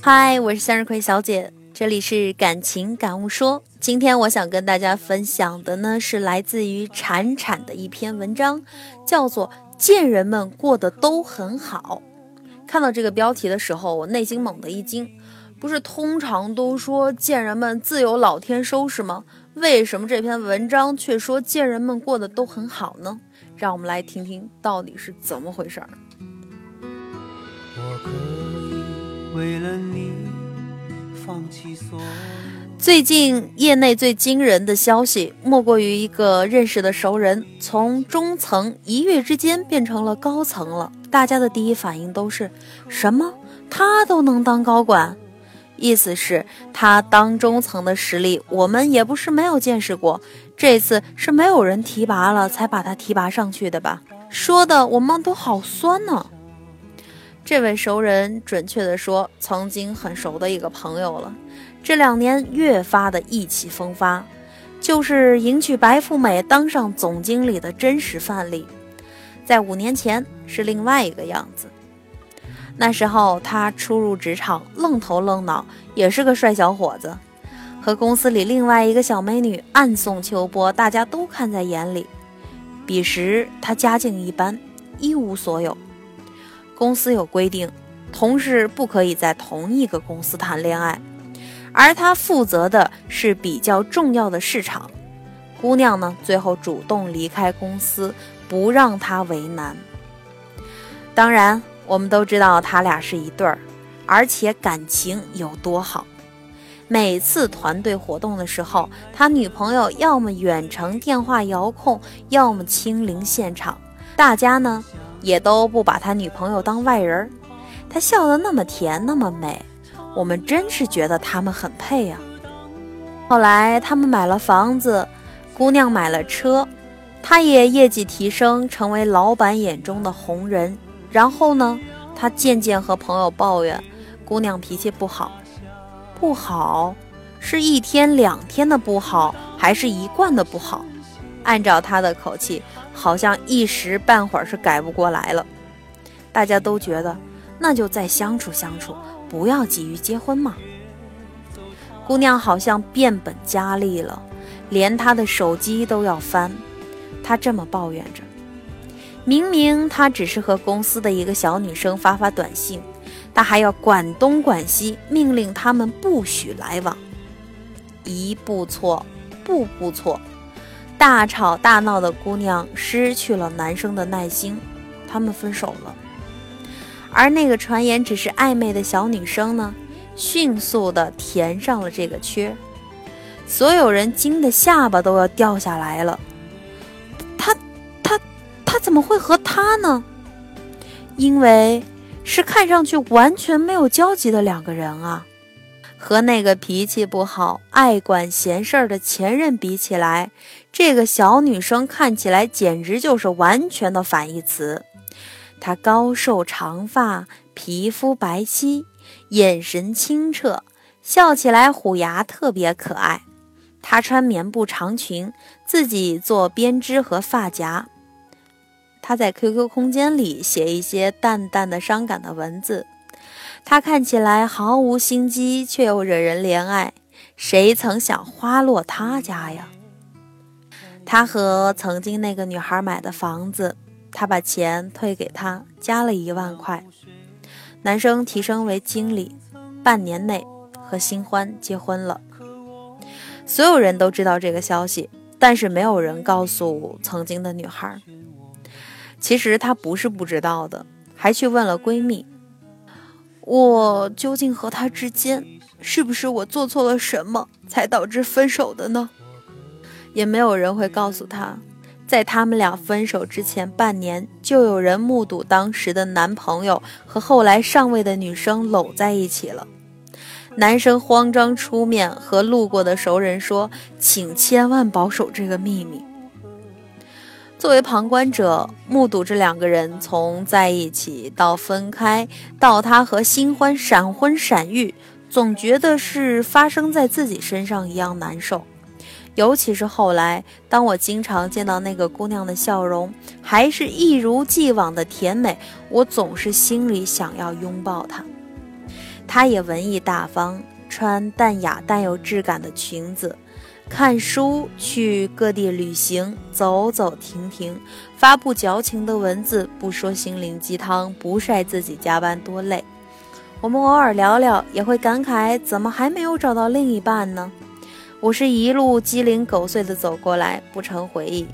嗨，我是向日葵小姐，这里是感情感悟说。今天我想跟大家分享的呢，是来自于铲铲的一篇文章，叫做《贱人们过得都很好》。看到这个标题的时候，我内心猛地一惊。不是通常都说贱人们自有老天收拾吗？为什么这篇文章却说贱人们过得都很好呢？让我们来听听到底是怎么回事儿。为了你放弃所有最近业内最惊人的消息，莫过于一个认识的熟人从中层一跃之间变成了高层了。大家的第一反应都是什么？他都能当高管？意思是，他当中层的实力，我们也不是没有见识过。这次是没有人提拔了，才把他提拔上去的吧？说的我们都好酸呢。这位熟人，准确的说，曾经很熟的一个朋友了。这两年越发的意气风发，就是迎娶白富美、当上总经理的真实范例。在五年前是另外一个样子，那时候他初入职场，愣头愣脑，也是个帅小伙子，和公司里另外一个小美女暗送秋波，大家都看在眼里。彼时他家境一般，一无所有。公司有规定，同事不可以在同一个公司谈恋爱，而他负责的是比较重要的市场。姑娘呢，最后主动离开公司，不让他为难。当然，我们都知道他俩是一对儿，而且感情有多好。每次团队活动的时候，他女朋友要么远程电话遥控，要么亲临现场，大家呢。也都不把他女朋友当外人，他笑得那么甜，那么美，我们真是觉得他们很配呀。后来他们买了房子，姑娘买了车，他也业绩提升，成为老板眼中的红人。然后呢，他渐渐和朋友抱怨，姑娘脾气不好，不好，是一天两天的不好，还是一贯的不好？按照他的口气。好像一时半会儿是改不过来了，大家都觉得那就再相处相处，不要急于结婚嘛。姑娘好像变本加厉了，连他的手机都要翻。她这么抱怨着，明明她只是和公司的一个小女生发发短信，她还要管东管西，命令他们不许来往。一步错，步步错。大吵大闹的姑娘失去了男生的耐心，他们分手了。而那个传言只是暧昧的小女生呢，迅速的填上了这个缺。所有人惊得下巴都要掉下来了。他他他怎么会和他呢？因为是看上去完全没有交集的两个人啊。和那个脾气不好、爱管闲事儿的前任比起来，这个小女生看起来简直就是完全的反义词。她高瘦长发，皮肤白皙，眼神清澈，笑起来虎牙特别可爱。她穿棉布长裙，自己做编织和发夹。她在 QQ 空间里写一些淡淡的伤感的文字。他看起来毫无心机，却又惹人怜爱。谁曾想花落他家呀？他和曾经那个女孩买的房子，他把钱退给他，加了一万块。男生提升为经理，半年内和新欢结婚了。所有人都知道这个消息，但是没有人告诉曾经的女孩。其实她不是不知道的，还去问了闺蜜。我究竟和他之间，是不是我做错了什么，才导致分手的呢？也没有人会告诉他，在他们俩分手之前半年，就有人目睹当时的男朋友和后来上位的女生搂在一起了。男生慌张出面和路过的熟人说：“请千万保守这个秘密。”作为旁观者，目睹这两个人从在一起到分开，到他和新欢闪婚闪育，总觉得是发生在自己身上一样难受。尤其是后来，当我经常见到那个姑娘的笑容，还是一如既往的甜美，我总是心里想要拥抱她。她也文艺大方，穿淡雅但有质感的裙子，看书，去各地旅行，走走停停，发布矫情的文字，不说心灵鸡汤，不晒自己加班多累。我们偶尔聊聊，也会感慨怎么还没有找到另一半呢？我是一路鸡零狗碎的走过来，不成回忆。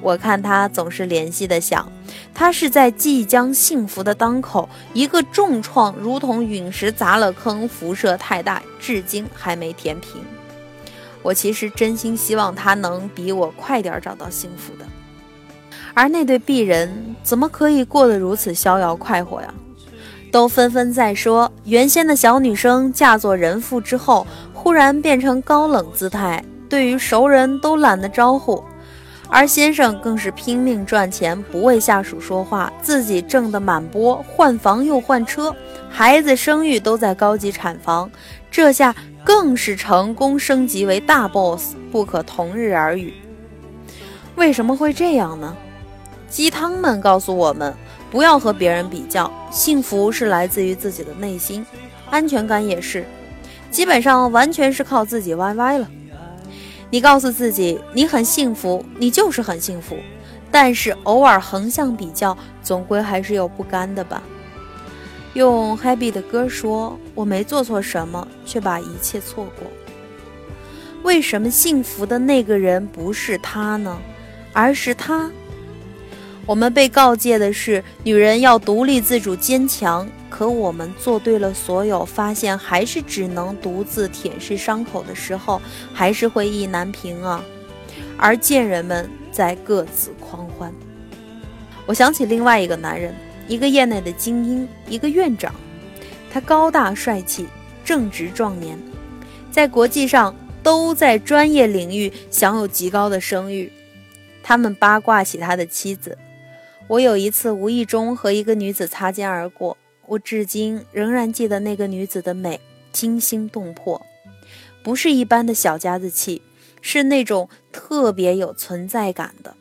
我看他总是怜惜的想，他是在即将幸福的当口，一个重创如同陨石砸了坑，辐射太大，至今还没填平。我其实真心希望他能比我快点找到幸福的，而那对璧人怎么可以过得如此逍遥快活呀？都纷纷在说，原先的小女生嫁作人妇之后，忽然变成高冷姿态，对于熟人都懒得招呼；而先生更是拼命赚钱，不为下属说话，自己挣得满钵，换房又换车，孩子生育都在高级产房，这下更是成功升级为大 boss，不可同日而语。为什么会这样呢？鸡汤们告诉我们。不要和别人比较，幸福是来自于自己的内心，安全感也是，基本上完全是靠自己 YY 了。你告诉自己你很幸福，你就是很幸福，但是偶尔横向比较，总归还是有不甘的吧。用 Happy 的歌说：“我没做错什么，却把一切错过。为什么幸福的那个人不是他呢？而是他？”我们被告诫的是，女人要独立自主、坚强。可我们做对了所有，发现还是只能独自舔舐伤口的时候，还是会意难平啊。而贱人们在各自狂欢。我想起另外一个男人，一个业内的精英，一个院长。他高大帅气，正值壮年，在国际上都在专业领域享有极高的声誉。他们八卦起他的妻子。我有一次无意中和一个女子擦肩而过，我至今仍然记得那个女子的美，惊心动魄，不是一般的小家子气，是那种特别有存在感的。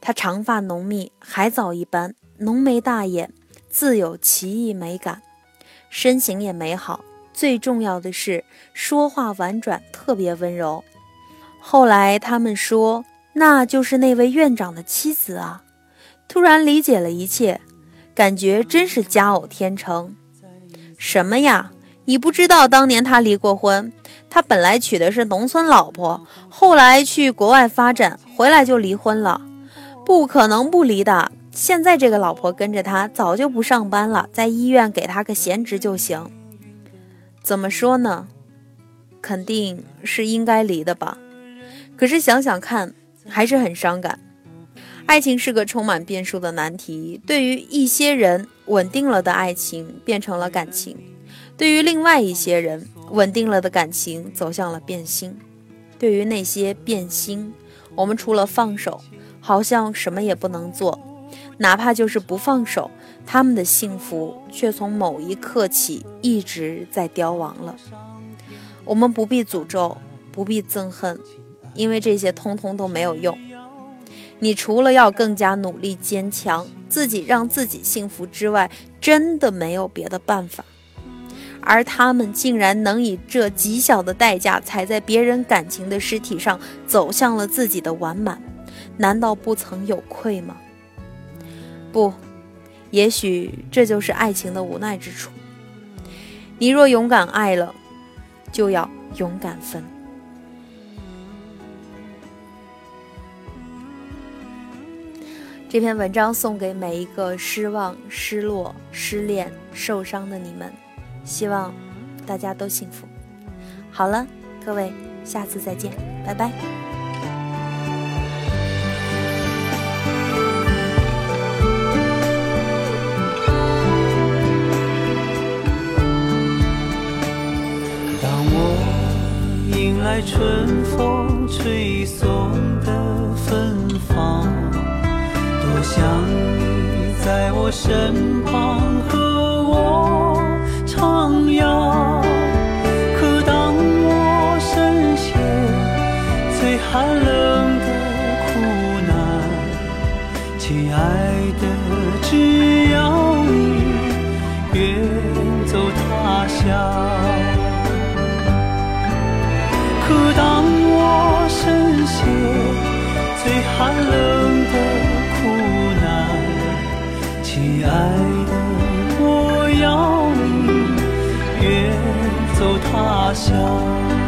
她长发浓密，海藻一般，浓眉大眼，自有奇异美感，身形也美好，最重要的是说话婉转，特别温柔。后来他们说，那就是那位院长的妻子啊。突然理解了一切，感觉真是佳偶天成。什么呀？你不知道当年他离过婚？他本来娶的是农村老婆，后来去国外发展，回来就离婚了。不可能不离的。现在这个老婆跟着他，早就不上班了，在医院给他个闲职就行。怎么说呢？肯定是应该离的吧。可是想想看，还是很伤感。爱情是个充满变数的难题。对于一些人，稳定了的爱情变成了感情；对于另外一些人，稳定了的感情走向了变心。对于那些变心，我们除了放手，好像什么也不能做。哪怕就是不放手，他们的幸福却从某一刻起一直在凋亡了。我们不必诅咒，不必憎恨，因为这些通通都没有用。你除了要更加努力坚强，自己让自己幸福之外，真的没有别的办法。而他们竟然能以这极小的代价，踩在别人感情的尸体上，走向了自己的完满，难道不曾有愧吗？不，也许这就是爱情的无奈之处。你若勇敢爱了，就要勇敢分。这篇文章送给每一个失望、失落、失恋、受伤的你们，希望大家都幸福。好了，各位，下次再见，拜拜。当我迎来春风吹送的芬芳。想你在我身旁和我徜徉，可当我深陷最寒冷的苦难，亲爱的，只要你远走他乡，可当我深陷最寒冷。要你远走他乡。